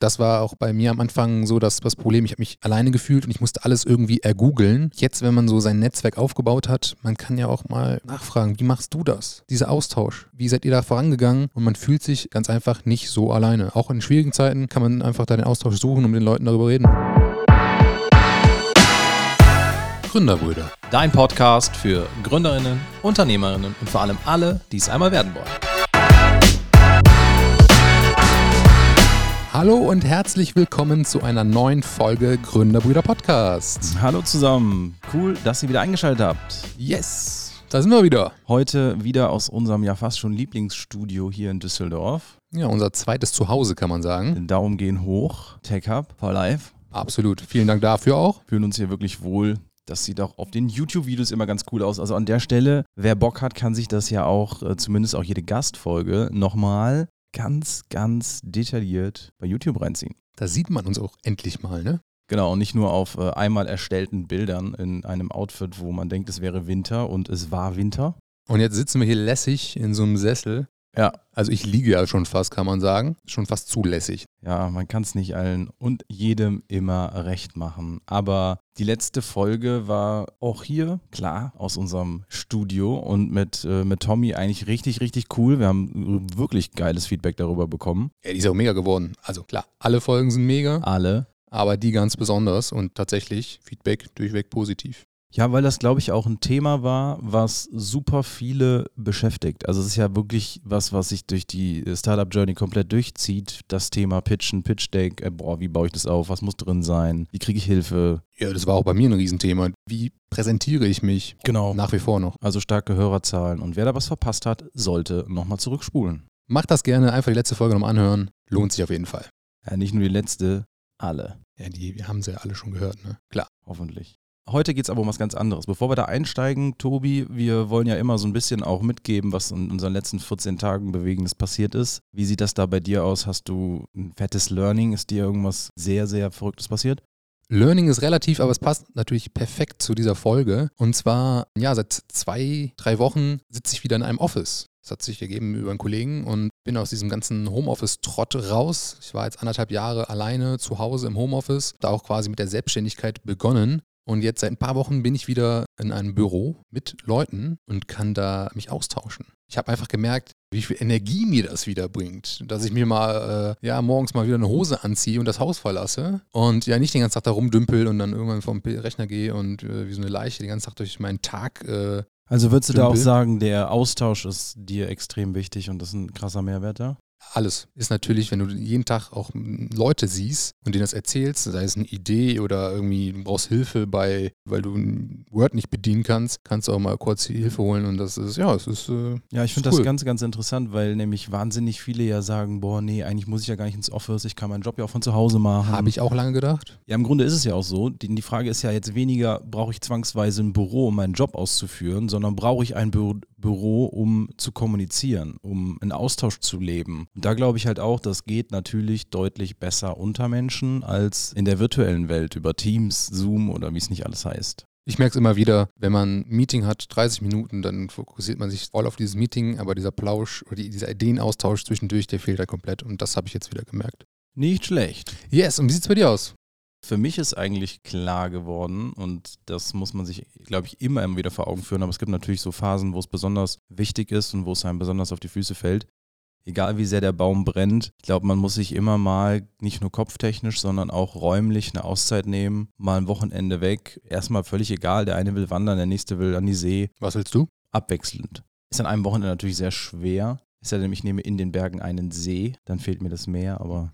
Das war auch bei mir am Anfang so das, das Problem. Ich habe mich alleine gefühlt und ich musste alles irgendwie ergoogeln. Jetzt, wenn man so sein Netzwerk aufgebaut hat, man kann ja auch mal nachfragen, wie machst du das? Dieser Austausch. Wie seid ihr da vorangegangen? Und man fühlt sich ganz einfach nicht so alleine. Auch in schwierigen Zeiten kann man einfach da den Austausch suchen und mit den Leuten darüber reden. Gründerbrüder. Dein Podcast für Gründerinnen, Unternehmerinnen und vor allem alle, die es einmal werden wollen. Hallo und herzlich willkommen zu einer neuen Folge Gründerbrüder Podcast. Hallo zusammen. Cool, dass ihr wieder eingeschaltet habt. Yes, da sind wir wieder. Heute wieder aus unserem ja fast schon Lieblingsstudio hier in Düsseldorf. Ja, unser zweites Zuhause kann man sagen. Daumen gehen hoch. Tech Hub for Life. Absolut. Vielen Dank dafür auch. Fühlen uns hier wirklich wohl. Das sieht auch auf den YouTube-Videos immer ganz cool aus. Also an der Stelle, wer Bock hat, kann sich das ja auch, äh, zumindest auch jede Gastfolge, nochmal ganz, ganz detailliert bei YouTube reinziehen. Da sieht man uns auch endlich mal, ne? Genau, und nicht nur auf äh, einmal erstellten Bildern in einem Outfit, wo man denkt, es wäre Winter und es war Winter. Und jetzt sitzen wir hier lässig in so einem Sessel Ja, Also ich liege ja schon fast, kann man sagen. Schon fast zulässig. ja, man kann es nicht allen und jedem immer recht machen. Aber die letzte Folge war auch hier, klar, aus unserem Studio und mit, äh, mit Tommy eigentlich richtig, richtig cool. Wir haben wirklich geiles Feedback darüber bekommen. Ja, die ist auch mega geworden. Also klar, alle Folgen sind mega, Alle. aber die ganz besonders und tatsächlich Feedback durchweg positiv. Ja, weil das, glaube ich, auch ein Thema war, was super viele beschäftigt. Also es ist ja wirklich was, was sich durch die Startup-Journey komplett durchzieht. Das Thema Pitchen, Pitch-Deck, äh, boah, wie baue ich das auf, was muss drin sein, wie kriege ich Hilfe. Ja, das war auch bei mir ein Riesenthema. Wie präsentiere ich mich? Genau. Nach wie vor noch. Also starke Hörerzahlen. Und wer da was verpasst hat, sollte nochmal zurückspulen. Macht das gerne, einfach die letzte Folge nochmal anhören. Lohnt sich auf jeden Fall. Ja, nicht nur die letzte, alle. Ja, die wir haben sie ja alle schon gehört, ne? Klar. Hoffentlich. Heute geht es aber um was ganz anderes. Bevor wir da einsteigen, Tobi, wir wollen ja immer so ein bisschen auch mitgeben, was in unseren letzten 14 Tagen Bewegendes passiert ist. Wie sieht das da bei dir aus? Hast du ein fettes Learning? Ist dir irgendwas sehr, sehr Verrücktes passiert? Learning ist relativ, aber es passt natürlich perfekt zu dieser Folge. Und zwar, ja, seit zwei, drei Wochen sitze ich wieder in einem Office. Das hat sich ergeben über einen Kollegen und bin aus diesem ganzen Homeoffice-Trott raus. Ich war jetzt anderthalb Jahre alleine zu Hause im Homeoffice, da auch quasi mit der Selbstständigkeit begonnen. Und jetzt seit ein paar Wochen bin ich wieder in einem Büro mit Leuten und kann da mich austauschen. Ich habe einfach gemerkt, wie viel Energie mir das wieder bringt, dass ich mir mal äh, ja morgens mal wieder eine Hose anziehe und das Haus verlasse und ja nicht den ganzen Tag da rumdümpel und dann irgendwann vom Rechner gehe und äh, wie so eine Leiche den ganzen Tag durch meinen Tag äh, Also würdest du da auch Dümpel? sagen, der Austausch ist dir extrem wichtig und das ist ein krasser Mehrwert da? Alles ist natürlich, wenn du jeden Tag auch Leute siehst und denen das erzählst, sei es eine Idee oder irgendwie du brauchst Hilfe bei, weil du ein Word nicht bedienen kannst, kannst du auch mal kurz Hilfe holen und das ist, ja, es ist, äh, Ja, ich finde cool. das ganz, ganz interessant, weil nämlich wahnsinnig viele ja sagen, boah, nee, eigentlich muss ich ja gar nicht ins Office, ich kann meinen Job ja auch von zu Hause machen. habe ich auch lange gedacht. Ja, im Grunde ist es ja auch so. Die, die Frage ist ja jetzt weniger, brauche ich zwangsweise ein Büro, um meinen Job auszuführen, sondern brauche ich ein Bü Büro, um zu kommunizieren, um einen Austausch zu leben. Da glaube ich halt auch, das geht natürlich deutlich besser unter Menschen als in der virtuellen Welt über Teams, Zoom oder wie es nicht alles heißt. Ich merke es immer wieder, wenn man ein Meeting hat, 30 Minuten, dann fokussiert man sich voll auf dieses Meeting, aber dieser Plausch oder die, dieser Ideenaustausch zwischendurch, der fehlt da komplett und das habe ich jetzt wieder gemerkt. Nicht schlecht. Yes, und wie sieht es bei dir aus? Für mich ist eigentlich klar geworden und das muss man sich, glaube ich, immer immer wieder vor Augen führen, aber es gibt natürlich so Phasen, wo es besonders wichtig ist und wo es einem besonders auf die Füße fällt. Egal wie sehr der Baum brennt, ich glaube, man muss sich immer mal nicht nur kopftechnisch, sondern auch räumlich eine Auszeit nehmen, mal ein Wochenende weg. Erstmal völlig egal, der eine will wandern, der nächste will an die See, Was willst du? abwechselnd. Ist an einem Wochenende natürlich sehr schwer. Ist ja nämlich, ich nehme in den Bergen einen See, dann fehlt mir das Meer, aber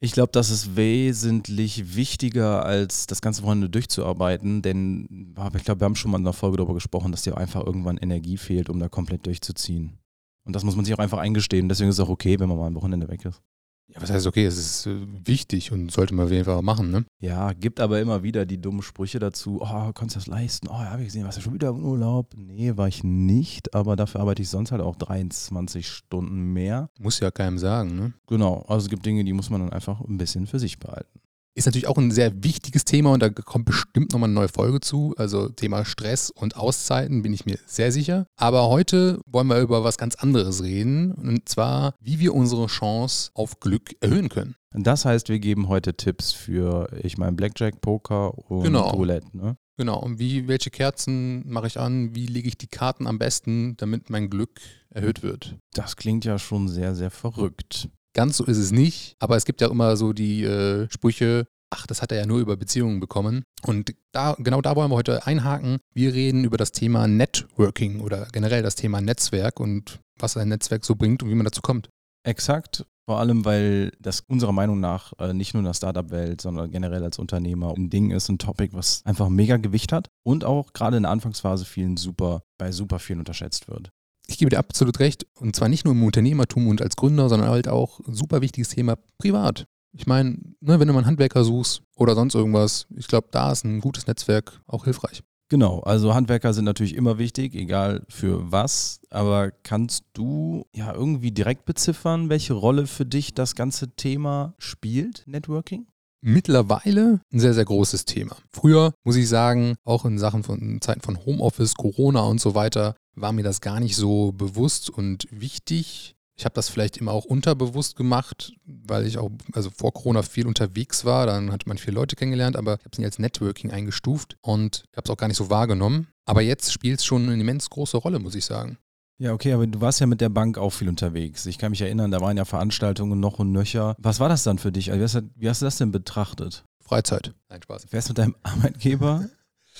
ich glaube, das ist wesentlich wichtiger, als das ganze Wochenende durchzuarbeiten, denn ich glaube, wir haben schon mal in einer Folge darüber gesprochen, dass dir einfach irgendwann Energie fehlt, um da komplett durchzuziehen. Und das muss man sich auch einfach eingestehen. Deswegen ist es auch okay, wenn man mal ein Wochenende weg ist. Ja, was heißt okay, es ist äh, wichtig und sollte man auf jeden Fall machen, ne? Ja, gibt aber immer wieder die dummen Sprüche dazu. Oh, kannst du das leisten? Oh, ja, habe ich gesehen, warst du schon wieder im Urlaub? Nee, war ich nicht, aber dafür arbeite ich sonst halt auch 23 Stunden mehr. Muss ja keinem sagen, ne? Genau, also es gibt Dinge, die muss man dann einfach ein bisschen für sich behalten. Ist natürlich auch ein sehr wichtiges Thema und da kommt bestimmt nochmal eine neue Folge zu. Also Thema Stress und Auszeiten bin ich mir sehr sicher. Aber heute wollen wir über was ganz anderes reden und zwar, wie wir unsere Chance auf Glück erhöhen können. Das heißt, wir geben heute Tipps für, ich meine, Blackjack, Poker und Genau. Roulette. Ne? Genau, und wie, welche Kerzen mache ich an? Wie lege ich die Karten am besten, damit mein Glück erhöht wird? Das klingt ja schon sehr, sehr verrückt. Ganz so ist es nicht, aber es gibt ja immer so die äh, Sprüche, ach, das hat er ja nur über Beziehungen bekommen. Und da, genau da wollen wir heute einhaken. Wir reden über das Thema Networking oder generell das Thema Netzwerk und was ein Netzwerk so bringt und wie man dazu kommt. Exakt. Vor allem, weil das unserer Meinung nach äh, nicht nur in der Startup-Welt, sondern generell als Unternehmer ein Ding ist, ein Topic, was einfach mega Gewicht hat und auch gerade in der Anfangsphase vielen super, bei super vielen unterschätzt wird. Ich gebe dir absolut recht. Und zwar nicht nur im Unternehmertum und als Gründer, sondern halt auch super wichtiges Thema privat. Ich meine, ne, wenn du mal einen Handwerker suchst oder sonst irgendwas, ich glaube, da ist ein gutes Netzwerk auch hilfreich. Genau, also Handwerker sind natürlich immer wichtig, egal für was. Aber kannst du ja irgendwie direkt beziffern, welche Rolle für dich das ganze Thema spielt, Networking? Mittlerweile ein sehr, sehr großes Thema. Früher, muss ich sagen, auch in Sachen von in Zeiten von Homeoffice, Corona und so weiter, war mir das gar nicht so bewusst und wichtig. Ich habe das vielleicht immer auch unterbewusst gemacht, weil ich auch also vor Corona viel unterwegs war. Dann hat man viele Leute kennengelernt, aber ich habe es nicht als Networking eingestuft und habe es auch gar nicht so wahrgenommen. Aber jetzt spielt es schon eine immens große Rolle, muss ich sagen. Ja, okay, aber du warst ja mit der Bank auch viel unterwegs. Ich kann mich erinnern, da waren ja Veranstaltungen noch und nöcher. Was war das dann für dich? Also wie, hast du, wie hast du das denn betrachtet? Freizeit. Nein, Spaß. Du fährst mit deinem Arbeitgeber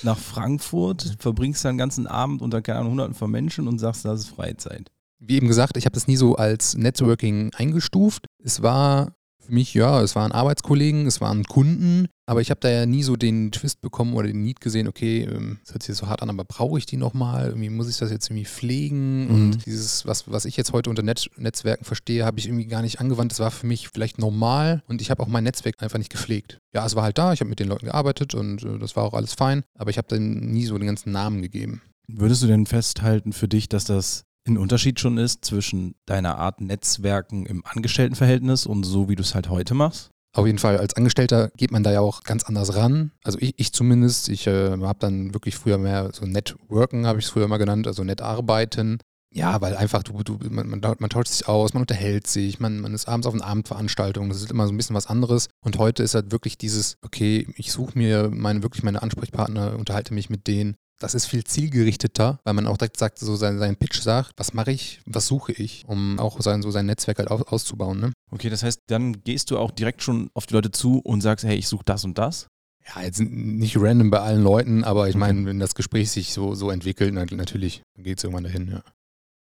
nach Frankfurt, verbringst deinen ganzen Abend unter, keine Ahnung, hunderten von Menschen und sagst, das ist Freizeit. Wie eben gesagt, ich habe das nie so als Networking eingestuft. Es war für mich, ja, es waren Arbeitskollegen, es waren Kunden, aber ich habe da ja nie so den Twist bekommen oder den Need gesehen, okay, ähm, das hört sich jetzt so hart an, aber brauche ich die nochmal? Irgendwie muss ich das jetzt irgendwie pflegen? Mhm. Und dieses, was, was ich jetzt heute unter Net Netzwerken verstehe, habe ich irgendwie gar nicht angewandt. Das war für mich vielleicht normal und ich habe auch mein Netzwerk einfach nicht gepflegt. Ja, es war halt da, ich habe mit den Leuten gearbeitet und äh, das war auch alles fein, aber ich habe dann nie so den ganzen Namen gegeben. Würdest du denn festhalten für dich, dass das ein Unterschied schon ist zwischen deiner Art Netzwerken im Angestelltenverhältnis und so, wie du es halt heute machst? Auf jeden Fall, als Angestellter geht man da ja auch ganz anders ran. Also ich, ich zumindest, ich äh, habe dann wirklich früher mehr so Networken, habe ich es früher mal genannt, also Netarbeiten. Ja, weil einfach du, du man, man, man tauscht sich aus, man unterhält sich, man, man ist abends auf einer Abendveranstaltung, das ist immer so ein bisschen was anderes. Und heute ist halt wirklich dieses, okay, ich suche mir meine, wirklich meine Ansprechpartner, unterhalte mich mit denen. Das ist viel zielgerichteter, weil man auch direkt sagt, so seinen, seinen Pitch sagt, was mache ich, was suche ich, um auch sein, so sein Netzwerk halt aus, auszubauen. Ne? Okay, das heißt, dann gehst du auch direkt schon auf die Leute zu und sagst, hey, ich suche das und das? Ja, jetzt nicht random bei allen Leuten, aber ich meine, wenn das Gespräch sich so, so entwickelt, na- natürlich geht es irgendwann dahin, ja.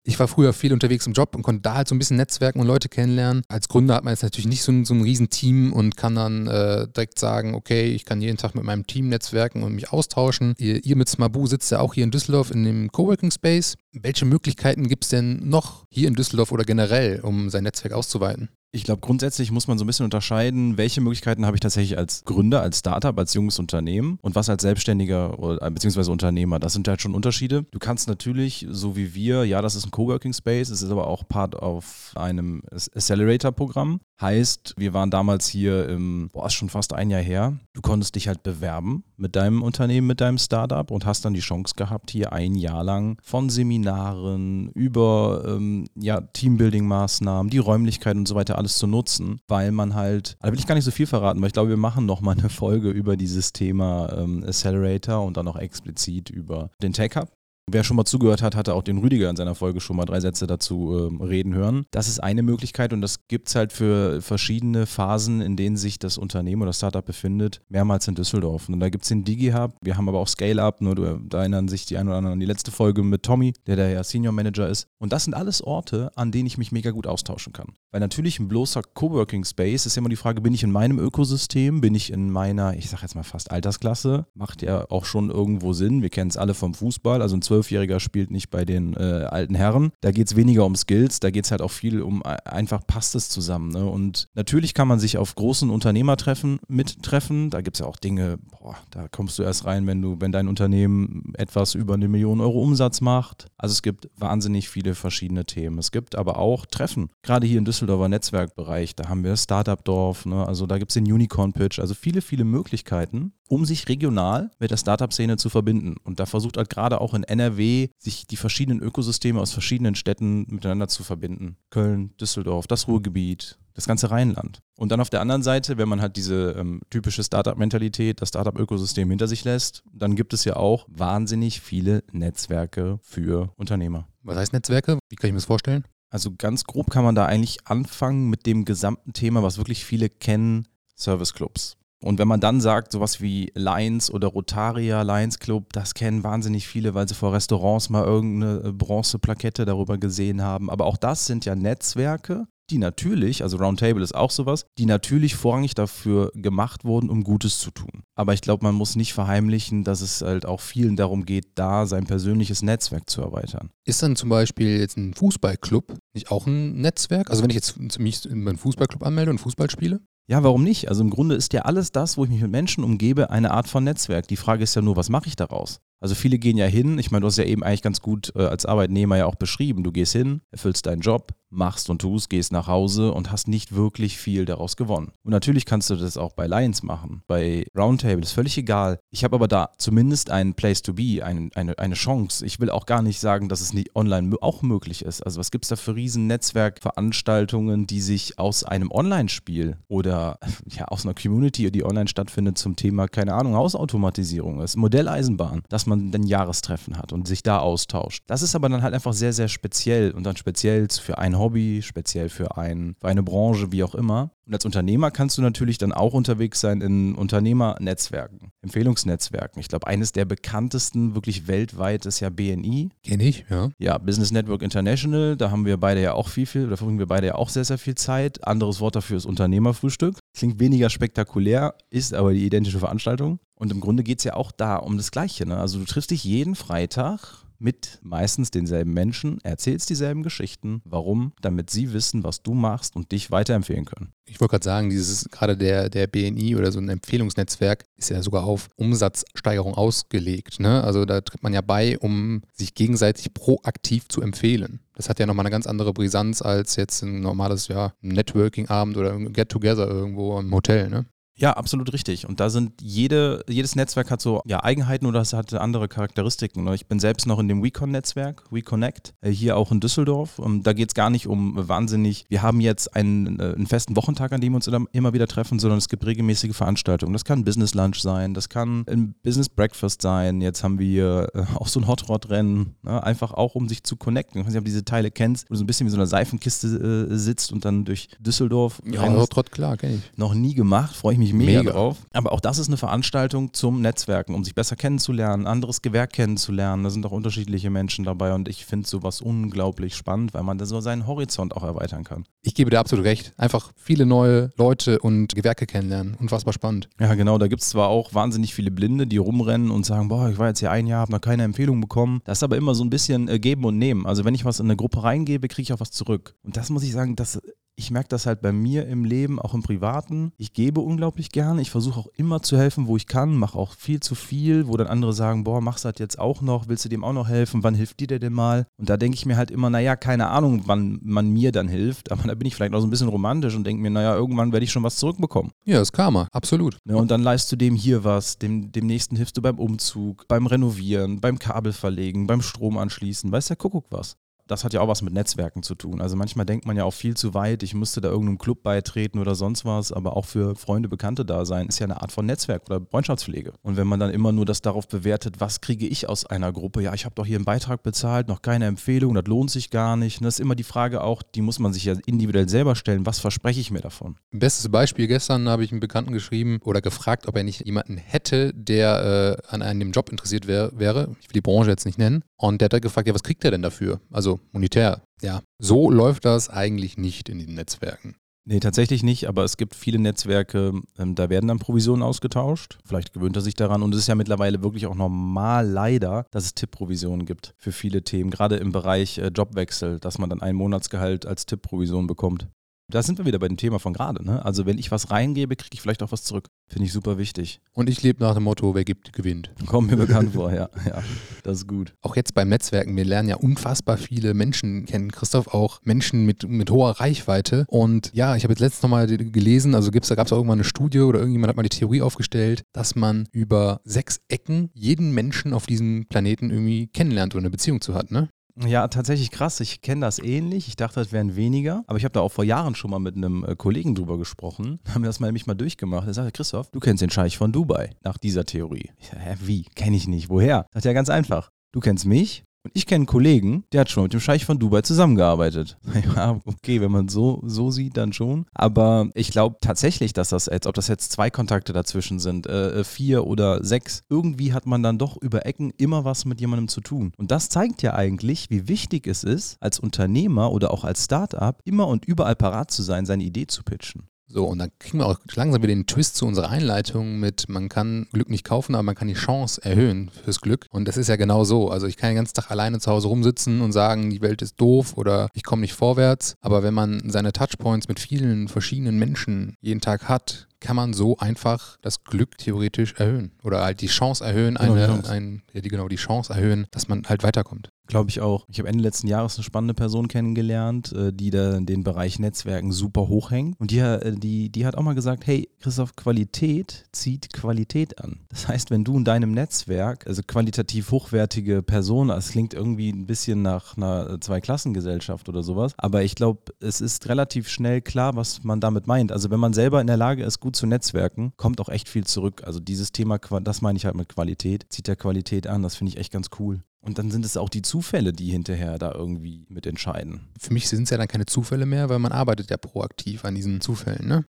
Ich war früher viel unterwegs im Job und konnte da halt so ein bisschen netzwerken und Leute kennenlernen. Als Gründer hat man jetzt natürlich nicht so ein, so ein Riesenteam und kann dann äh, direkt sagen, okay, ich kann jeden Tag mit meinem Team netzwerken und mich austauschen. Ihr, ihr mit Smabu sitzt ja auch hier in Düsseldorf in dem Coworking Space. Welche Möglichkeiten gibt es denn noch hier in Düsseldorf oder generell, um sein Netzwerk auszuweiten? Ich glaube, grundsätzlich muss man so ein bisschen unterscheiden, welche Möglichkeiten habe ich tatsächlich als Gründer, als Startup, als junges Unternehmen und was als Selbstständiger oder, äh, beziehungsweise Unternehmer. Das sind halt schon Unterschiede. Du kannst natürlich, so wie wir, ja, das ist ein Coworking Space, es ist aber auch Part auf einem Accelerator-Programm. Heißt, wir waren damals hier im, boah, ist schon fast ein Jahr her. Du konntest dich halt bewerben mit deinem Unternehmen, mit deinem Startup und hast dann die Chance gehabt, hier ein Jahr lang von Seminaren über ähm, ja, Teambuilding-Maßnahmen, die Räumlichkeiten und so weiter alles zu nutzen, weil man halt, da will ich gar nicht so viel verraten, weil ich glaube, wir machen nochmal eine Folge über dieses Thema ähm, Accelerator und dann auch explizit über den Tech Hub. Wer schon mal zugehört hat, hatte auch den Rüdiger in seiner Folge schon mal drei Sätze dazu ähm, reden hören. Das ist eine Möglichkeit und das gibt es halt für verschiedene Phasen, in denen sich das Unternehmen oder Startup befindet, mehrmals in Düsseldorf. Und da gibt es den DigiHub, wir haben aber auch Scale-Up, nur da erinnern sich die ein oder anderen an die letzte Folge mit Tommy, der der ja Senior Manager ist. Und das sind alles Orte, an denen ich mich mega gut austauschen kann. Weil natürlich ein bloßer Coworking Space ist immer die Frage, bin ich in meinem Ökosystem, bin ich in meiner, ich sag jetzt mal fast Altersklasse, macht ja auch schon irgendwo Sinn. Wir kennen es alle vom Fußball, also ein Zwölfjähriger spielt nicht bei den äh, alten Herren. Da geht es weniger um Skills, da geht es halt auch viel um äh, einfach passt es zusammen. Ne? Und natürlich kann man sich auf großen Unternehmertreffen mittreffen. Da gibt es ja auch Dinge, boah, da kommst du erst rein, wenn du, wenn dein Unternehmen etwas über eine Million Euro Umsatz macht. Also es gibt wahnsinnig viele verschiedene Themen. Es gibt aber auch Treffen. Gerade hier im Düsseldorfer Netzwerkbereich, da haben wir Startup-Dorf, ne? also da gibt es den Unicorn-Pitch, also viele, viele Möglichkeiten, um sich regional mit der Startup-Szene zu verbinden. Und da versucht halt gerade auch in NRW, sich die verschiedenen Ökosysteme aus verschiedenen Städten miteinander zu verbinden. Köln, Düsseldorf, das Ruhrgebiet, das ganze Rheinland. Und dann auf der anderen Seite, wenn man halt diese ähm, typische Startup-Mentalität, das Startup-Ökosystem hinter sich lässt, dann gibt es ja auch wahnsinnig viele Netzwerke für Unternehmer. Was heißt Netzwerke? Wie kann ich mir das vorstellen? Also ganz grob kann man da eigentlich anfangen mit dem gesamten Thema, was wirklich viele kennen, Service-Clubs. Und wenn man dann sagt, sowas wie Lions oder Rotaria Lions Club, das kennen wahnsinnig viele, weil sie vor Restaurants mal irgendeine Bronzeplakette darüber gesehen haben. Aber auch das sind ja Netzwerke, die natürlich, also Roundtable ist auch sowas, die natürlich vorrangig dafür gemacht wurden, um Gutes zu tun. Aber ich glaube, man muss nicht verheimlichen, dass es halt auch vielen darum geht, da sein persönliches Netzwerk zu erweitern. Ist dann zum Beispiel jetzt ein Fußballclub nicht auch ein Netzwerk? Also wenn ich jetzt mich in meinen Fußballclub anmelde und Fußball spiele? Ja, warum nicht? Also im Grunde ist ja alles das, wo ich mich mit Menschen umgebe, eine Art von Netzwerk. Die Frage ist ja nur, was mache ich daraus? Also viele gehen ja hin, ich meine, du hast ja eben eigentlich ganz gut äh, als Arbeitnehmer ja auch beschrieben. Du gehst hin, erfüllst deinen Job, machst und tust, gehst nach Hause und hast nicht wirklich viel daraus gewonnen. Und natürlich kannst du das auch bei Lions machen, bei Roundtable, ist völlig egal. Ich habe aber da zumindest einen Place to be, ein, eine, eine Chance. Ich will auch gar nicht sagen, dass es nicht online auch möglich ist. Also was gibt es da für riesen Netzwerkveranstaltungen, die sich aus einem Online-Spiel oder ja aus einer Community, die online stattfindet zum Thema, keine Ahnung, Hausautomatisierung ist, Modelleisenbahn, dass man dann Jahrestreffen hat und sich da austauscht. Das ist aber dann halt einfach sehr, sehr speziell und dann speziell für ein Hobby, speziell für, ein, für eine Branche, wie auch immer. Und als Unternehmer kannst du natürlich dann auch unterwegs sein in Unternehmernetzwerken, Empfehlungsnetzwerken. Ich glaube, eines der bekanntesten wirklich weltweit ist ja BNI. Kenne ich, ja. Ja, Business Network International, da haben wir beide ja auch viel, viel, da verbringen wir beide ja auch sehr, sehr viel Zeit. Anderes Wort dafür ist Unternehmerfrühstück. Klingt weniger spektakulär, ist aber die identische Veranstaltung. Und im Grunde geht es ja auch da um das Gleiche. Ne? Also du triffst dich jeden Freitag mit meistens denselben Menschen, erzählst dieselben Geschichten. Warum? Damit sie wissen, was du machst und dich weiterempfehlen können. Ich wollte gerade sagen, dieses gerade der, der BNI oder so ein Empfehlungsnetzwerk ist ja sogar auf Umsatzsteigerung ausgelegt. Ne? Also da tritt man ja bei, um sich gegenseitig proaktiv zu empfehlen. Das hat ja nochmal eine ganz andere Brisanz als jetzt ein normales ja, Networking-Abend oder ein Get-Together irgendwo im Hotel. Ne? Ja, absolut richtig. Und da sind jede, jedes Netzwerk hat so ja, Eigenheiten oder es hat andere Charakteristiken. Ich bin selbst noch in dem WeCon-Netzwerk, WeConnect, äh, hier auch in Düsseldorf. Und da geht es gar nicht um wahnsinnig, wir haben jetzt einen, äh, einen festen Wochentag, an dem wir uns immer wieder treffen, sondern es gibt regelmäßige Veranstaltungen. Das kann ein Business Lunch sein, das kann ein Business Breakfast sein. Jetzt haben wir äh, auch so ein Hot Rod Rennen, ne? einfach auch um sich zu connecten. Ich weiß nicht, ob du diese Teile kennst, wo du so ein bisschen wie so eine Seifenkiste sitzt und dann durch Düsseldorf. Ja, Hot Rod, klar, kenne ich. Noch nie gemacht, freue ich mich mich mega, mega, drauf. Aber auch das ist eine Veranstaltung zum Netzwerken, um sich besser kennenzulernen, anderes Gewerk kennenzulernen. Da sind auch unterschiedliche Menschen dabei und ich finde sowas unglaublich spannend, weil man da so seinen Horizont auch erweitern kann. Ich gebe dir absolut recht. Einfach viele neue Leute und Gewerke kennenlernen. Unfassbar spannend. Ja, genau. Da gibt es zwar auch wahnsinnig viele Blinde, die rumrennen und sagen, boah, ich war jetzt hier ein Jahr, habe noch keine Empfehlung bekommen. Das ist aber immer so ein bisschen äh, geben und nehmen. Also wenn ich was in eine Gruppe reingebe, kriege ich auch was zurück. Und das muss ich sagen, das ich merke das halt bei mir im Leben, auch im Privaten. Ich gebe unglaublich gerne. Ich versuche auch immer zu helfen, wo ich kann. Mache auch viel zu viel, wo dann andere sagen, boah, machst du das jetzt auch noch? Willst du dem auch noch helfen? Wann hilft dir der denn mal? Und da denke ich mir halt immer, naja, keine Ahnung, wann man mir dann hilft. Aber da bin ich vielleicht auch so ein bisschen romantisch und denke mir, naja, irgendwann werde ich schon was zurückbekommen. Ja, das Karma, absolut. Ja, und dann leistest du dem hier was, dem, dem nächsten hilfst du beim Umzug, beim Renovieren, beim Kabel verlegen, beim Strom anschließen. Weiß der Kuckuck was das hat ja auch was mit Netzwerken zu tun. Also manchmal denkt man ja auch viel zu weit, ich müsste da irgendeinem Club beitreten oder sonst was, aber auch für Freunde, Bekannte da sein, ist ja eine Art von Netzwerk oder Freundschaftspflege. Und wenn man dann immer nur das darauf bewertet, was kriege ich aus einer Gruppe, ja, ich habe doch hier einen Beitrag bezahlt, noch keine Empfehlung, das lohnt sich gar nicht. Und das ist immer die Frage auch, die muss man sich ja individuell selber stellen, was verspreche ich mir davon? Bestes Beispiel, gestern habe ich einen Bekannten geschrieben oder gefragt, ob er nicht jemanden hätte, der äh, an einem Job interessiert wär, wäre. Ich will die Branche jetzt nicht nennen. Und der hat gefragt, ja, was kriegt er denn dafür? Also monetär. Ja, so läuft das eigentlich nicht in den Netzwerken. Nee, tatsächlich nicht, aber es gibt viele Netzwerke, ähm, da werden dann Provisionen ausgetauscht. Vielleicht gewöhnt er sich daran und es ist ja mittlerweile wirklich auch normal, leider, dass es Tippprovisionen gibt für viele Themen, gerade im Bereich äh, Jobwechsel, dass man dann ein Monatsgehalt als Tippprovision bekommt. Da sind wir wieder bei dem Thema von gerade. Ne? Also wenn ich was reingebe, kriege ich vielleicht auch was zurück. Finde ich super wichtig. Und ich lebe nach dem Motto, wer gibt, gewinnt. Kommt mir bekannt vor, ja. ja. Das ist gut. Auch jetzt beim Netzwerken, wir lernen ja unfassbar viele Menschen kennen. Christoph auch Menschen mit, mit hoher Reichweite. Und ja, ich habe jetzt letztens nochmal gelesen, also gibt's, da gab es auch irgendwann eine Studie oder irgendjemand hat mal die Theorie aufgestellt, dass man über sechs Ecken jeden Menschen auf diesem Planeten irgendwie kennenlernt oder eine Beziehung zu hat, ne? Ja, tatsächlich krass. Ich kenne das ähnlich. Ich dachte, es wären weniger. Aber ich habe da auch vor Jahren schon mal mit einem äh, Kollegen drüber gesprochen. Haben wir das mal nämlich mal durchgemacht. Er sagte, Christoph, du kennst den Scheich von Dubai. Nach dieser Theorie. Ich sag, hä, wie? Kenne ich nicht. Woher? Sagt ja ganz einfach. Du kennst mich, und ich kenne einen Kollegen, der hat schon mit dem Scheich von Dubai zusammengearbeitet. Ja, okay, wenn man so, so sieht, dann schon. Aber ich glaube tatsächlich, dass das jetzt, ob das jetzt zwei Kontakte dazwischen sind, äh, vier oder sechs, irgendwie hat man dann doch über Ecken immer was mit jemandem zu tun. Und das zeigt ja eigentlich, wie wichtig es ist, als Unternehmer oder auch als Startup immer und überall parat zu sein, seine Idee zu pitchen. So, und dann kriegen wir auch langsam wieder den Twist zu unserer Einleitung mit, man kann Glück nicht kaufen, aber man kann die Chance erhöhen fürs Glück. Und das ist ja genau so. Also ich kann den ganzen Tag alleine zu Hause rumsitzen und sagen, die Welt ist doof oder ich komme nicht vorwärts. Aber wenn man seine Touchpoints mit vielen verschiedenen Menschen jeden Tag hat, kann man so einfach das Glück theoretisch erhöhen oder halt die Chance erhöhen, genau, eine, genau, ein, ja, die, genau die Chance erhöhen, dass man halt weiterkommt. Glaube ich auch. Ich habe Ende letzten Jahres eine spannende Person kennengelernt, äh, die da den Bereich Netzwerken super hochhängt. Und die, äh, die, die hat auch mal gesagt, hey, Christoph, Qualität zieht Qualität an. Das heißt, wenn du in deinem Netzwerk, also qualitativ hochwertige Personen, das klingt irgendwie ein bisschen nach einer Zweiklassengesellschaft oder sowas, aber ich glaube, es ist relativ schnell klar, was man damit meint. Also wenn man selber in der Lage ist, gut zu netzwerken, kommt auch echt viel zurück. Also dieses Thema, das meine ich halt mit Qualität, zieht der Qualität an. Das finde ich echt ganz cool. Und dann sind es auch die Zufälle, die hinterher da irgendwie mit entscheiden. Für mich sind es ja dann keine Zufälle mehr, weil man arbeitet ja proaktiv an diesen Zufällen, ne?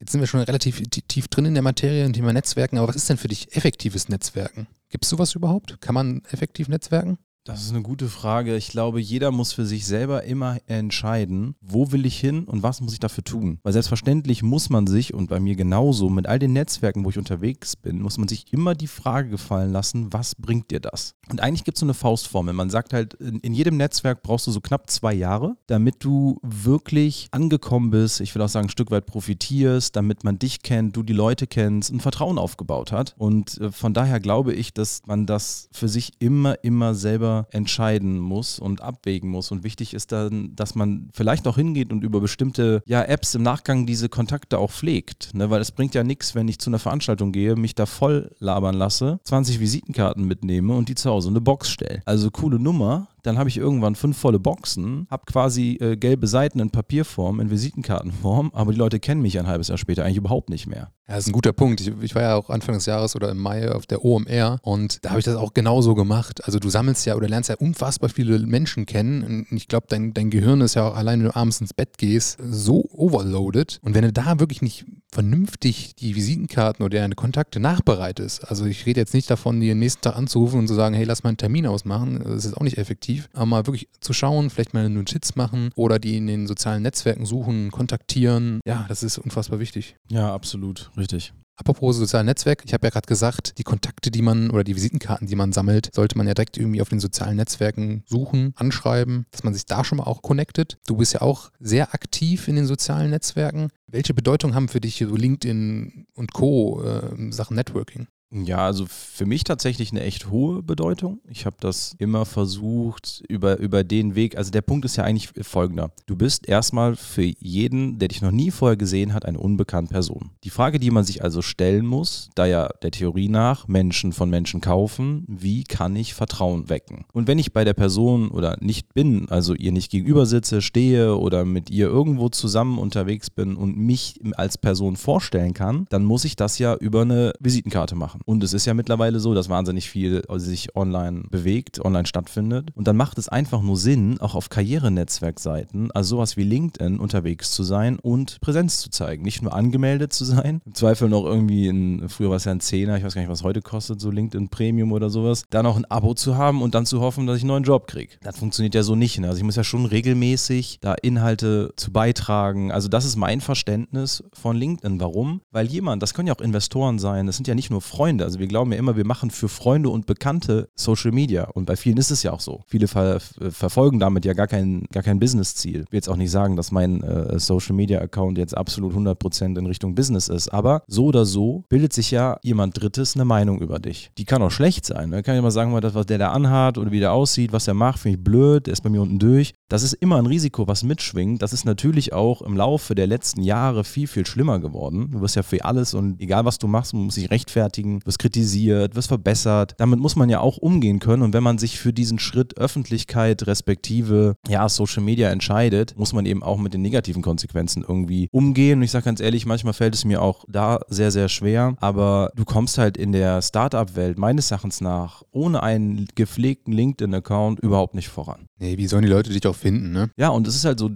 Jetzt sind wir schon relativ tief drin in der Materie, im Thema Netzwerken, aber was ist denn für dich effektives Netzwerken? Gibt es sowas überhaupt? Kann man effektiv netzwerken? Das ist eine gute Frage. Ich glaube, jeder muss für sich selber immer entscheiden, wo will ich hin und was muss ich dafür tun. Weil selbstverständlich muss man sich, und bei mir genauso, mit all den Netzwerken, wo ich unterwegs bin, muss man sich immer die Frage gefallen lassen, was bringt dir das? Und eigentlich gibt es so eine Faustformel. Man sagt halt, in, in jedem Netzwerk brauchst du so knapp zwei Jahre, damit du wirklich angekommen bist, ich will auch sagen, ein Stück weit profitierst, damit man dich kennt, du die Leute kennst, ein Vertrauen aufgebaut hat. Und äh, von daher glaube ich, dass man das für sich immer, immer selber entscheiden muss und abwägen muss. Und wichtig ist dann, dass man vielleicht auch hingeht und über bestimmte ja, Apps im Nachgang diese Kontakte auch pflegt. Ne? Weil es bringt ja nichts, wenn ich zu einer Veranstaltung gehe, mich da voll labern lasse, 20 Visitenkarten mitnehme und die zu Hause in eine Box stelle. Also coole Nummer, dann habe ich irgendwann fünf volle Boxen, habe quasi äh, gelbe Seiten in Papierform, in Visitenkartenform, aber die Leute kennen mich ein halbes Jahr später eigentlich überhaupt nicht mehr. Ja, das ist ein guter Punkt. Ich, ich war ja auch Anfang des Jahres oder im Mai auf der OMR und da habe ich das auch genauso gemacht. Also du sammelst ja oder lernst ja unfassbar viele Menschen kennen und ich glaube, dein, dein Gehirn ist ja auch allein, wenn du abends ins Bett gehst, so overloaded und wenn du da wirklich nicht vernünftig die Visitenkarten oder deine Kontakte nachbereitest, also ich rede jetzt nicht davon, dir den nächsten Tag anzurufen und zu sagen, hey, lass mal einen Termin ausmachen, das ist auch nicht effektiv aktiv, aber mal wirklich zu schauen, vielleicht mal eine Notiz machen oder die in den sozialen Netzwerken suchen, kontaktieren. Ja, das ist unfassbar wichtig. Ja, absolut, richtig. Apropos sozialen Netzwerk, ich habe ja gerade gesagt, die Kontakte, die man oder die Visitenkarten, die man sammelt, sollte man ja direkt irgendwie auf den sozialen Netzwerken suchen, anschreiben, dass man sich da schon mal auch connectet. Du bist ja auch sehr aktiv in den sozialen Netzwerken. Welche Bedeutung haben für dich so LinkedIn und Co. Äh, Sachen Networking? Ja, also für mich tatsächlich eine echt hohe Bedeutung. Ich habe das immer versucht über, über den Weg. Also der Punkt ist ja eigentlich folgender. Du bist erstmal für jeden, der dich noch nie vorher gesehen hat, eine unbekannte Person. Die Frage, die man sich also stellen muss, da ja der Theorie nach Menschen von Menschen kaufen, wie kann ich Vertrauen wecken? Und wenn ich bei der Person oder nicht bin, also ihr nicht gegenüber sitze, stehe oder mit ihr irgendwo zusammen unterwegs bin und mich als Person vorstellen kann, dann muss ich das ja über eine Visitenkarte machen. Und es ist ja mittlerweile so, dass wahnsinnig viel sich online bewegt, online stattfindet. Und dann macht es einfach nur Sinn, auch auf Karrierenetzwerkseiten, also sowas wie LinkedIn, unterwegs zu sein und Präsenz zu zeigen. Nicht nur angemeldet zu sein, im Zweifel noch irgendwie in, früher war es ja ein Zehner, ich weiß gar nicht, was heute kostet, so LinkedIn Premium oder sowas, da noch ein Abo zu haben und dann zu hoffen, dass ich einen neuen Job kriege. Das funktioniert ja so nicht. Ne? Also ich muss ja schon regelmäßig da Inhalte zu beitragen. Also das ist mein Verständnis von LinkedIn. Warum? Weil jemand, das können ja auch Investoren sein, das sind ja nicht nur Freunde. Also wir glauben ja immer, wir machen für Freunde und Bekannte Social Media. Und bei vielen ist es ja auch so. Viele ver verfolgen damit ja gar kein, gar kein Business-Ziel. Ich will jetzt auch nicht sagen, dass mein äh, Social Media Account jetzt absolut 100% in Richtung Business ist. Aber so oder so bildet sich ja jemand Drittes eine Meinung über dich. Die kann auch schlecht sein. Ne? kann ich mal sagen, was der da anhat oder wie der aussieht, was er macht, finde ich blöd, der ist bei mir unten durch. Das ist immer ein Risiko, was mitschwingt. Das ist natürlich auch im Laufe der letzten Jahre viel, viel schlimmer geworden. Du wirst ja für alles und egal was du machst, du musst dich rechtfertigen, wirst kritisiert, wirst verbessert. Damit muss man ja auch umgehen können. Und wenn man sich für diesen Schritt Öffentlichkeit respektive ja, Social Media entscheidet, muss man eben auch mit den negativen Konsequenzen irgendwie umgehen. Und ich sage ganz ehrlich, manchmal fällt es mir auch da sehr, sehr schwer. Aber du kommst halt in der Startup-Welt meines Erachtens nach ohne einen gepflegten LinkedIn-Account überhaupt nicht voran. Nee, wie sollen die Leute dich auch finden, ne? Ja, und es ist halt so,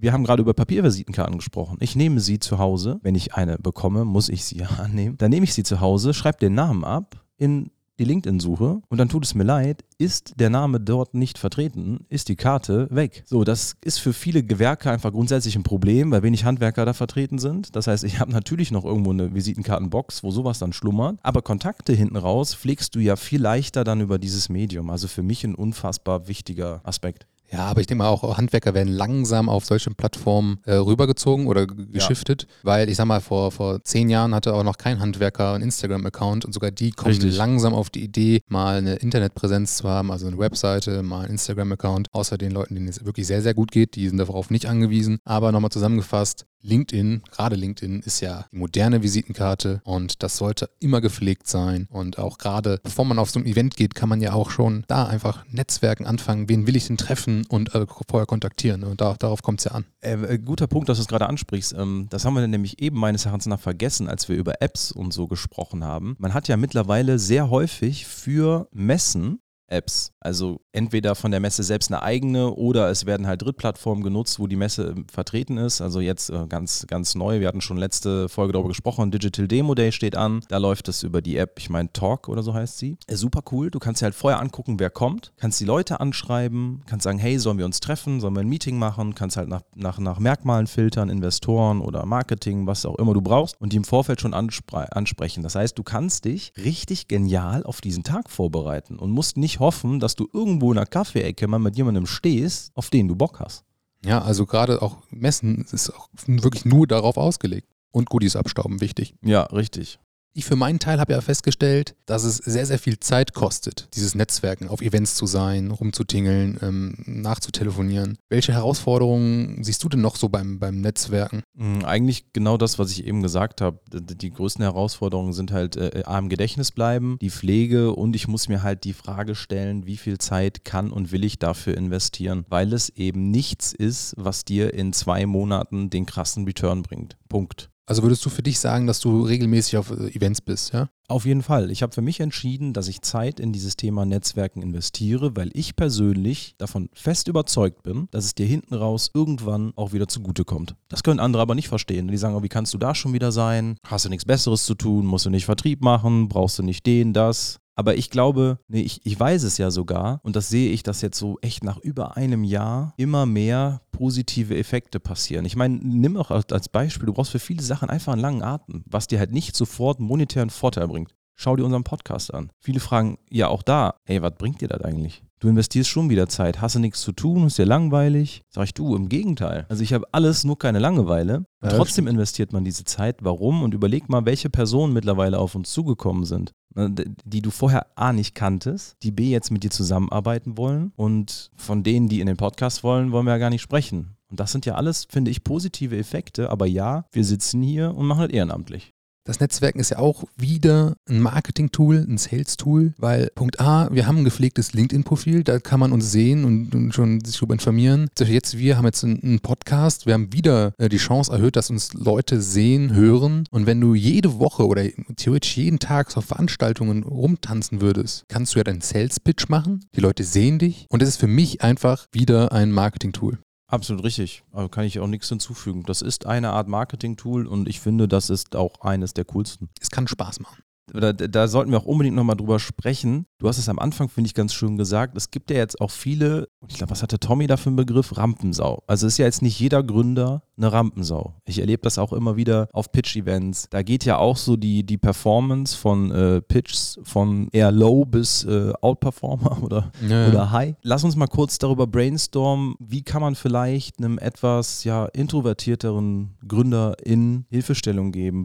wir haben gerade über Papiervisitenkarten gesprochen. Ich nehme sie zu Hause. Wenn ich eine bekomme, muss ich sie ja annehmen. Dann nehme ich sie zu Hause, schreibe den Namen ab in die LinkedIn-Suche und dann tut es mir leid, ist der Name dort nicht vertreten, ist die Karte weg. So, das ist für viele Gewerke einfach grundsätzlich ein Problem, weil wenig Handwerker da vertreten sind. Das heißt, ich habe natürlich noch irgendwo eine Visitenkartenbox, wo sowas dann schlummert, aber Kontakte hinten raus pflegst du ja viel leichter dann über dieses Medium. Also für mich ein unfassbar wichtiger Aspekt. Ja, aber ich denke mal auch, Handwerker werden langsam auf solche Plattformen äh, rübergezogen oder geschiftet, ja. weil ich sag mal, vor, vor zehn Jahren hatte auch noch kein Handwerker einen Instagram-Account und sogar die kommen Richtig. langsam auf die Idee, mal eine Internetpräsenz zu haben, also eine Webseite, mal einen Instagram-Account, außer den Leuten, denen es wirklich sehr, sehr gut geht, die sind darauf nicht angewiesen. Aber nochmal zusammengefasst, LinkedIn, gerade LinkedIn ist ja die moderne Visitenkarte und das sollte immer gepflegt sein. Und auch gerade bevor man auf so ein Event geht, kann man ja auch schon da einfach Netzwerken anfangen. Wen will ich denn treffen und äh, vorher kontaktieren? Und da, darauf kommt es ja an. Äh, äh, guter Punkt, dass du es gerade ansprichst. Ähm, das haben wir nämlich eben meines Erachtens nach vergessen, als wir über Apps und so gesprochen haben. Man hat ja mittlerweile sehr häufig für Messen Apps. Also entweder von der Messe selbst eine eigene oder es werden halt Drittplattformen genutzt, wo die Messe ähm, vertreten ist. Also jetzt äh, ganz, ganz neu. Wir hatten schon letzte Folge darüber gesprochen. Digital Demo Day steht an. Da läuft es über die App, ich meine Talk oder so heißt sie. Äh, super cool. Du kannst dir halt vorher angucken, wer kommt. Kannst die Leute anschreiben. Kannst sagen, hey, sollen wir uns treffen? Sollen wir ein Meeting machen? Kannst halt nach, nach, nach Merkmalen filtern, Investoren oder Marketing, was auch immer du brauchst und die im Vorfeld schon ansprechen. Das heißt, du kannst dich richtig genial auf diesen Tag vorbereiten und musst nicht hoffen, dass du irgendwo in einer Kaffeeecke mal mit jemandem stehst, auf den du Bock hast. Ja, also gerade auch Messen ist auch wirklich nur darauf ausgelegt. Und Goodies abstauben, wichtig. Ja, richtig. Ich für meinen Teil habe ja festgestellt, dass es sehr, sehr viel Zeit kostet, dieses Netzwerken, auf Events zu sein, rumzutingeln, ähm, nachzutelefonieren. Welche Herausforderungen siehst du denn noch so beim, beim Netzwerken? Hm, eigentlich genau das, was ich eben gesagt habe. Die größten Herausforderungen sind halt äh, A, im Gedächtnis bleiben, die Pflege und ich muss mir halt die Frage stellen, wie viel Zeit kann und will ich dafür investieren, weil es eben nichts ist, was dir in zwei Monaten den krassen Return bringt. Punkt. Also würdest du für dich sagen, dass du regelmäßig auf äh, Events bist, ja? Auf jeden Fall. Ich habe für mich entschieden, dass ich Zeit in dieses Thema Netzwerken investiere, weil ich persönlich davon fest überzeugt bin, dass es dir hinten raus irgendwann auch wieder zugutekommt. Das können andere aber nicht verstehen. Die sagen, oh, wie kannst du da schon wieder sein? Hast du nichts Besseres zu tun? Musst du nicht Vertrieb machen? Brauchst du nicht den, das? Aber ich glaube, nee, ich, ich weiß es ja sogar und das sehe ich, dass jetzt so echt nach über einem Jahr immer mehr positive Effekte passieren. Ich meine, nimm auch als Beispiel, du brauchst für viele Sachen einfach einen langen Atem, was dir halt nicht sofort einen monetären Vorteil bringt. Schau dir unseren Podcast an. Viele fragen ja auch da, hey, was bringt dir das eigentlich? Du investierst schon wieder Zeit, hast du nichts zu tun, ist dir langweilig? Sag ich du, im Gegenteil. Also ich habe alles, nur keine Langeweile. Und trotzdem investiert man diese Zeit. Warum? Und überleg mal, welche Personen mittlerweile auf uns zugekommen sind, die du vorher A nicht kanntest, die B jetzt mit dir zusammenarbeiten wollen und von denen, die in den Podcast wollen, wollen wir ja gar nicht sprechen. Und das sind ja alles, finde ich, positive Effekte. Aber ja, wir sitzen hier und machen das ehrenamtlich. Das Netzwerken ist ja auch wieder ein Marketing-Tool, ein Sales-Tool, weil Punkt A, wir haben ein gepflegtes LinkedIn-Profil, da kann man uns sehen und, und schon sich darüber informieren. Jetzt, wir haben jetzt einen, Podcast, wir haben wieder äh, die Chance erhöht, dass uns Leute sehen, hören. Und wenn du jede Woche oder theoretisch jeden Tag auf Veranstaltungen rumtanzen würdest, kannst du ja deinen Sales-Pitch machen. Die Leute sehen dich und das ist für mich einfach wieder ein Marketing-Tool. Absolut richtig. Aber kann ich auch nichts hinzufügen. Das ist eine Art Marketing-Tool und ich finde, das ist auch eines der coolsten. Es kann Spaß machen da, da sollten wir auch unbedingt nochmal drüber sprechen. Du hast es am Anfang, finde ich, ganz schön gesagt. Es gibt ja jetzt auch viele, ich glaube, was hatte Tommy da für einen Begriff? Rampensau. Also ist ja jetzt nicht jeder Gründer eine Rampensau. Ich erlebe das auch immer wieder auf Pitch-Events. Da geht ja auch so die, die Performance von äh, Pitches von eher Low bis äh, Outperformer oder, ja, oder High. Lass uns mal kurz darüber brainstormen. Wie kann man vielleicht einem etwas ja, introvertierteren Gründer in Hilfestellung geben?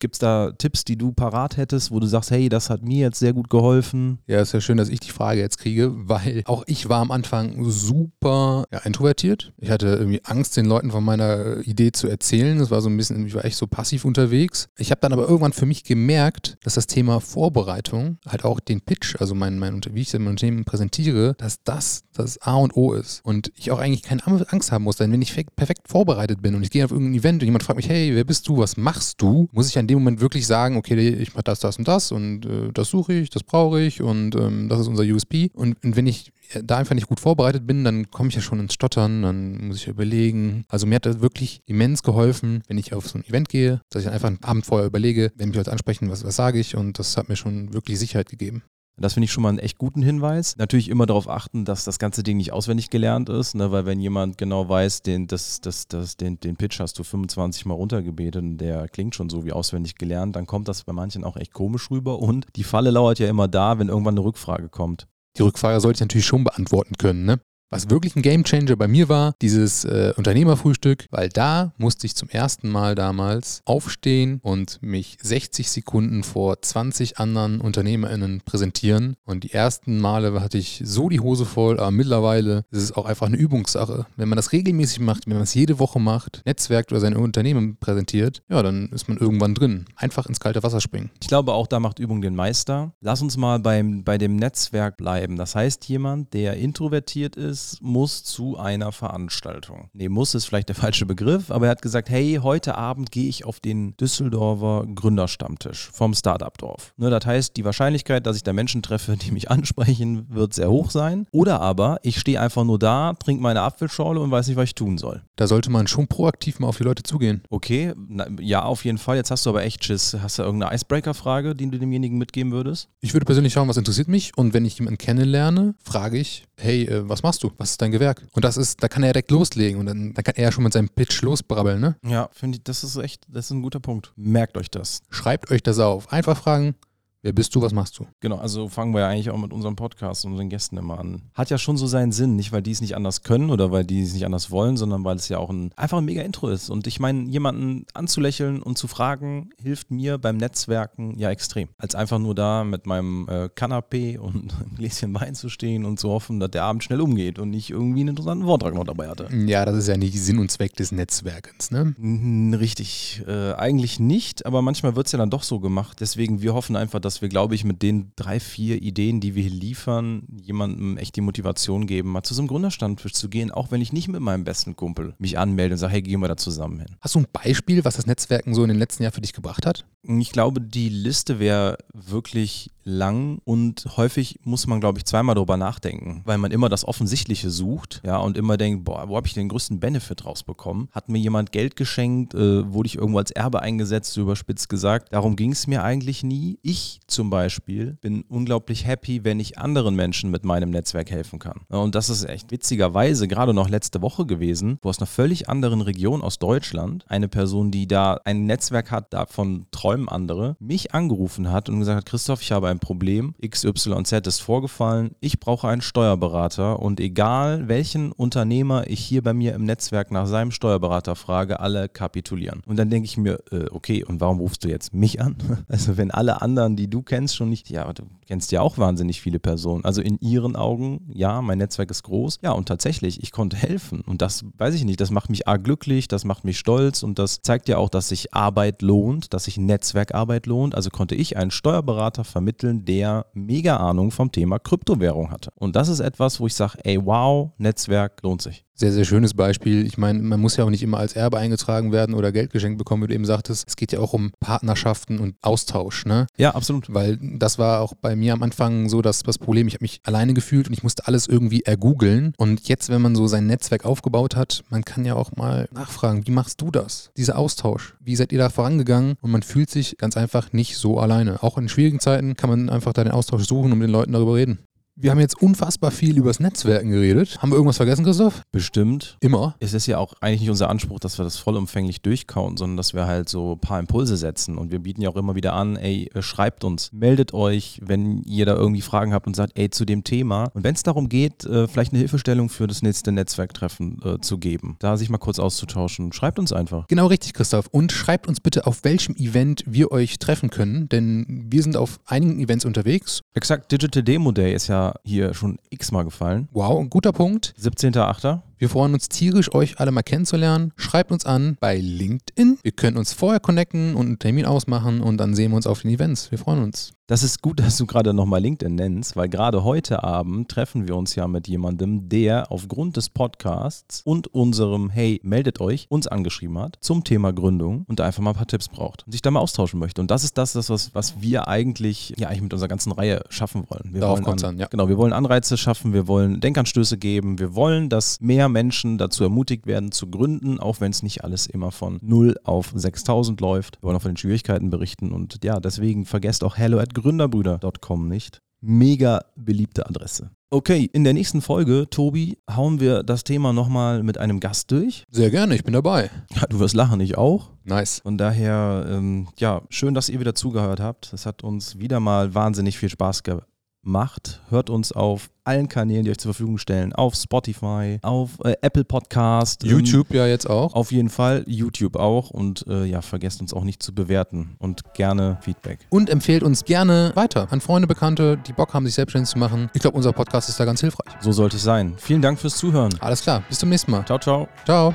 Gibt es da Tipps, die du parat hättest, wo du sagst, hey, das hat mir jetzt sehr gut geholfen? Ja, ist ja schön, dass ich die Frage jetzt kriege, weil auch ich war am Anfang super ja, introvertiert. Ich hatte irgendwie Angst, den Leuten von meiner Idee zu erzählen. Das war so ein bisschen, ich war echt so passiv unterwegs. Ich habe dann aber irgendwann für mich gemerkt, dass das Thema Vorbereitung, halt auch den Pitch, also mein, mein wie ich mein Unternehmen präsentiere, dass das das A und O ist. Und ich auch eigentlich keine Angst haben muss, denn wenn ich perfekt vorbereitet bin und ich gehe auf irgendein Event und jemand fragt mich, hey, wer bist du, was machst du, muss ich an dem Moment wirklich sagen, okay, ich mache das, das und das und äh, das suche ich, das brauche ich und ähm, das ist unser USP. Und, und wenn ich da einfach nicht gut vorbereitet bin, dann komme ich ja schon ins Stottern, dann muss ich überlegen. Also mir hat das wirklich immens geholfen, wenn ich auf so ein Event gehe, dass ich einfach einen Abend vorher überlege, wenn mich Leute ansprechen, was, was sage ich und das hat mir schon wirklich Sicherheit gegeben. Das finde ich schon mal einen echt guten Hinweis. Natürlich immer darauf achten, dass das ganze Ding nicht auswendig gelernt ist, ne? weil wenn jemand genau weiß, den, das, das, das, den, den Pitch hast du 25 Mal runtergebetet und der klingt schon so wie auswendig gelernt, dann kommt das bei manchen auch echt komisch rüber und die Falle lauert ja immer da, wenn irgendwann eine Rückfrage kommt. Die Rückfrage sollte ich natürlich schon beantworten können, ne? Was wirklich ein Gamechanger bei mir war, dieses äh, Unternehmerfrühstück, weil da musste ich zum ersten Mal damals aufstehen und mich 60 Sekunden vor 20 anderen UnternehmerInnen präsentieren. Und die ersten Male hatte ich so die Hose voll, aber mittlerweile ist es auch einfach eine Übungssache. Wenn man das regelmäßig macht, wenn man es jede Woche macht, Netzwerkt oder sein Unternehmen präsentiert, ja, dann ist man irgendwann drin. Einfach ins kalte Wasser springen. Ich glaube, auch da macht Übung den Meister. Lass uns mal beim, bei dem Netzwerk bleiben. Das heißt, jemand, der introvertiert ist, ist, muss zu einer Veranstaltung. Nee, muss ist vielleicht der falsche Begriff, aber er hat gesagt, hey, heute Abend gehe ich auf den Düsseldorfer Gründerstammtisch vom Startup-Dorf. Ne, das heißt, die Wahrscheinlichkeit, dass ich da Menschen treffe, die mich ansprechen, wird sehr hoch sein. Oder aber ich stehe einfach nur da, trinke meine Apfelschorle und weiß nicht, was ich tun soll. Da sollte man schon proaktiv mal auf die Leute zugehen. Okay, na, ja, auf jeden Fall. Jetzt hast du aber echt Schiss. Hast du irgendeine Icebreaker-Frage, die du demjenigen mitgeben würdest? Ich würde persönlich schauen, was interessiert mich und wenn ich jemanden kennenlerne, frage ich, hey, äh, was machst du? Was ist dein Gewerk? Und das ist, da kann er direkt loslegen und dann, dann kann er schon mit seinem Pitch losbrabbeln, ne? Ja, finde ich, das ist echt, das ist ein guter Punkt. Merkt euch das. Schreibt euch das auf. Einfach fragen, Wer bist du, was machst du? Genau, also fangen wir ja eigentlich auch mit unserem Podcast und unseren Gästen immer an. Hat ja schon so seinen Sinn, nicht weil die es nicht anders können oder weil die es nicht anders wollen, sondern weil es ja auch ein einfach ein mega Intro ist. Und ich meine, jemanden anzulächeln und zu fragen, hilft mir beim Netzwerken ja extrem. Als einfach nur da mit meinem äh, Kanapé und einem Gläschen Wein zu stehen und zu hoffen, dass der Abend schnell umgeht und ich irgendwie einen interessanten Vortrag noch dabei hatte. Ja, das ist ja nicht Sinn und Zweck des Netzwerkens, ne? Richtig. Äh, eigentlich nicht, aber manchmal wird es ja dann doch so gemacht. Deswegen, wir hoffen einfach, dass dass wir, glaube ich, mit den drei, vier Ideen, die wir hier liefern, jemandem echt die Motivation geben, mal zu so einem Gründerstammtisch zu gehen, auch wenn ich nicht mit meinem besten Kumpel mich anmelde und sage, hey, gehen wir da zusammen hin. Hast du ein Beispiel, was das Netzwerken so in den letzten Jahren für dich gebracht hat? Ich glaube, die Liste wäre wirklich lang und häufig muss man, glaube ich, zweimal darüber nachdenken, weil man immer das Offensichtliche sucht, ja, und immer denkt, boah, wo habe ich den größten Benefit rausbekommen? Hat mir jemand Geld geschenkt? Äh, wurde ich irgendwo als Erbe eingesetzt, so überspitzt gesagt? Darum ging es mir eigentlich nie. Ich zum Beispiel bin unglaublich happy, wenn ich anderen Menschen mit meinem Netzwerk helfen kann. Und das ist echt witzigerweise gerade noch letzte Woche gewesen, wo aus einer völlig anderen Region aus Deutschland eine Person, die da ein Netzwerk hat, davon träumen andere, mich angerufen hat und gesagt hat, Christoph, ich habe ein Problem, XYZ ist vorgefallen, ich brauche einen Steuerberater und egal welchen Unternehmer ich hier bei mir im Netzwerk nach seinem Steuerberater frage, alle kapitulieren. Und dann denke ich mir, äh, okay, und warum rufst du jetzt mich an? Also wenn alle anderen, die die du kennst, schon nicht, ja, du kennst ja auch wahnsinnig viele Personen. Also in ihren Augen, ja, mein Netzwerk ist groß. Ja, und tatsächlich, ich konnte helfen. Und das weiß ich nicht, das macht mich A glücklich, das macht mich stolz und das zeigt ja auch, dass sich Arbeit lohnt, dass sich Netzwerkarbeit lohnt. Also konnte ich einen Steuerberater vermitteln, der mega Ahnung vom Thema Kryptowährung hatte. Und das ist etwas, wo ich sage, ey, wow, Netzwerk lohnt sich. Sehr, sehr schönes Beispiel. Ich meine, man muss ja auch nicht immer als Erbe eingetragen werden oder Geld geschenkt bekommen, wie du eben sagtest. Es geht ja auch um Partnerschaften und Austausch, ne? Ja, absolut. Weil das war auch bei mir am Anfang so das, das Problem. Ich habe mich alleine gefühlt und ich musste alles irgendwie ergoogeln. Und jetzt, wenn man so sein Netzwerk aufgebaut hat, man kann ja auch mal nachfragen, wie machst du das? Dieser Austausch. Wie seid ihr da vorangegangen? Und man fühlt sich ganz einfach nicht so alleine. Auch in schwierigen Zeiten kann man einfach da den Austausch suchen und mit den Leuten darüber reden. Wir haben jetzt unfassbar viel übers Netzwerken geredet. Haben wir irgendwas vergessen, Christoph? Bestimmt. Immer. Es ist ja auch eigentlich nicht unser Anspruch, dass wir das vollumfänglich durchkauen, sondern dass wir halt so ein paar Impulse setzen. Und wir bieten ja auch immer wieder an, ey, schreibt uns, meldet euch, wenn ihr da irgendwie Fragen habt und sagt, ey, zu dem Thema. Und wenn es darum geht, äh, vielleicht eine Hilfestellung für das nächste Netzwerktreffen äh, zu geben, da sich mal kurz auszutauschen, schreibt uns einfach. Genau richtig, Christoph. Und schreibt uns bitte, auf welchem Event wir euch treffen können, denn wir sind auf einigen Events unterwegs. Exakt, Digital Demo Day ist ja hier schon x-mal gefallen. Wow, ein guter Punkt. 17.8. Wir freuen uns tierisch, euch alle mal kennenzulernen. Schreibt uns an bei LinkedIn. Wir können uns vorher connecten und einen Termin ausmachen und dann sehen wir uns auf den Events. Wir freuen uns. Das ist gut, dass du gerade nochmal LinkedIn nennst, weil gerade heute Abend treffen wir uns ja mit jemandem, der aufgrund des Podcasts und unserem Hey, meldet euch, uns angeschrieben hat zum Thema Gründung und da einfach mal ein paar Tipps braucht und sich da mal austauschen möchte. Und das ist das, das was, was wir eigentlich, ja, eigentlich mit unserer ganzen Reihe schaffen wollen. Wir Darauf wollen kommt's an, an, ja. Genau, wir wollen Anreize schaffen, wir wollen Denkanstöße geben, wir wollen, dass mehr Menschen dazu ermutigt werden zu gründen, auch wenn es nicht alles immer von 0 auf 6000 läuft. Wir wollen auch von den Schwierigkeiten berichten und ja, deswegen vergesst auch hello at gründerbrüder.com nicht. Mega beliebte Adresse. Okay, in der nächsten Folge, Tobi, hauen wir das Thema nochmal mit einem Gast durch. Sehr gerne, ich bin dabei. Ja, du wirst lachen, ich auch. Nice. Von daher, ähm, ja, schön, dass ihr wieder zugehört habt. Es hat uns wieder mal wahnsinnig viel Spaß gemacht. Hört uns auf allen Kanälen, die euch zur Verfügung stellen. Auf Spotify, auf äh, Apple Podcast. ähm, YouTube ja jetzt auch. auf jeden Fall, YouTube auch. Und äh, ja, vergesst uns auch nicht zu bewerten und gerne Feedback. Und empfehlt uns gerne weiter an Freunde, Bekannte, die Bock haben, sich selbstständig zu machen. Ich glaube, unser Podcast ist da ganz hilfreich. So sollte es sein. Vielen Dank fürs Zuhören. Alles klar, bis zum nächsten Mal. Ciao, ciao. Ciao.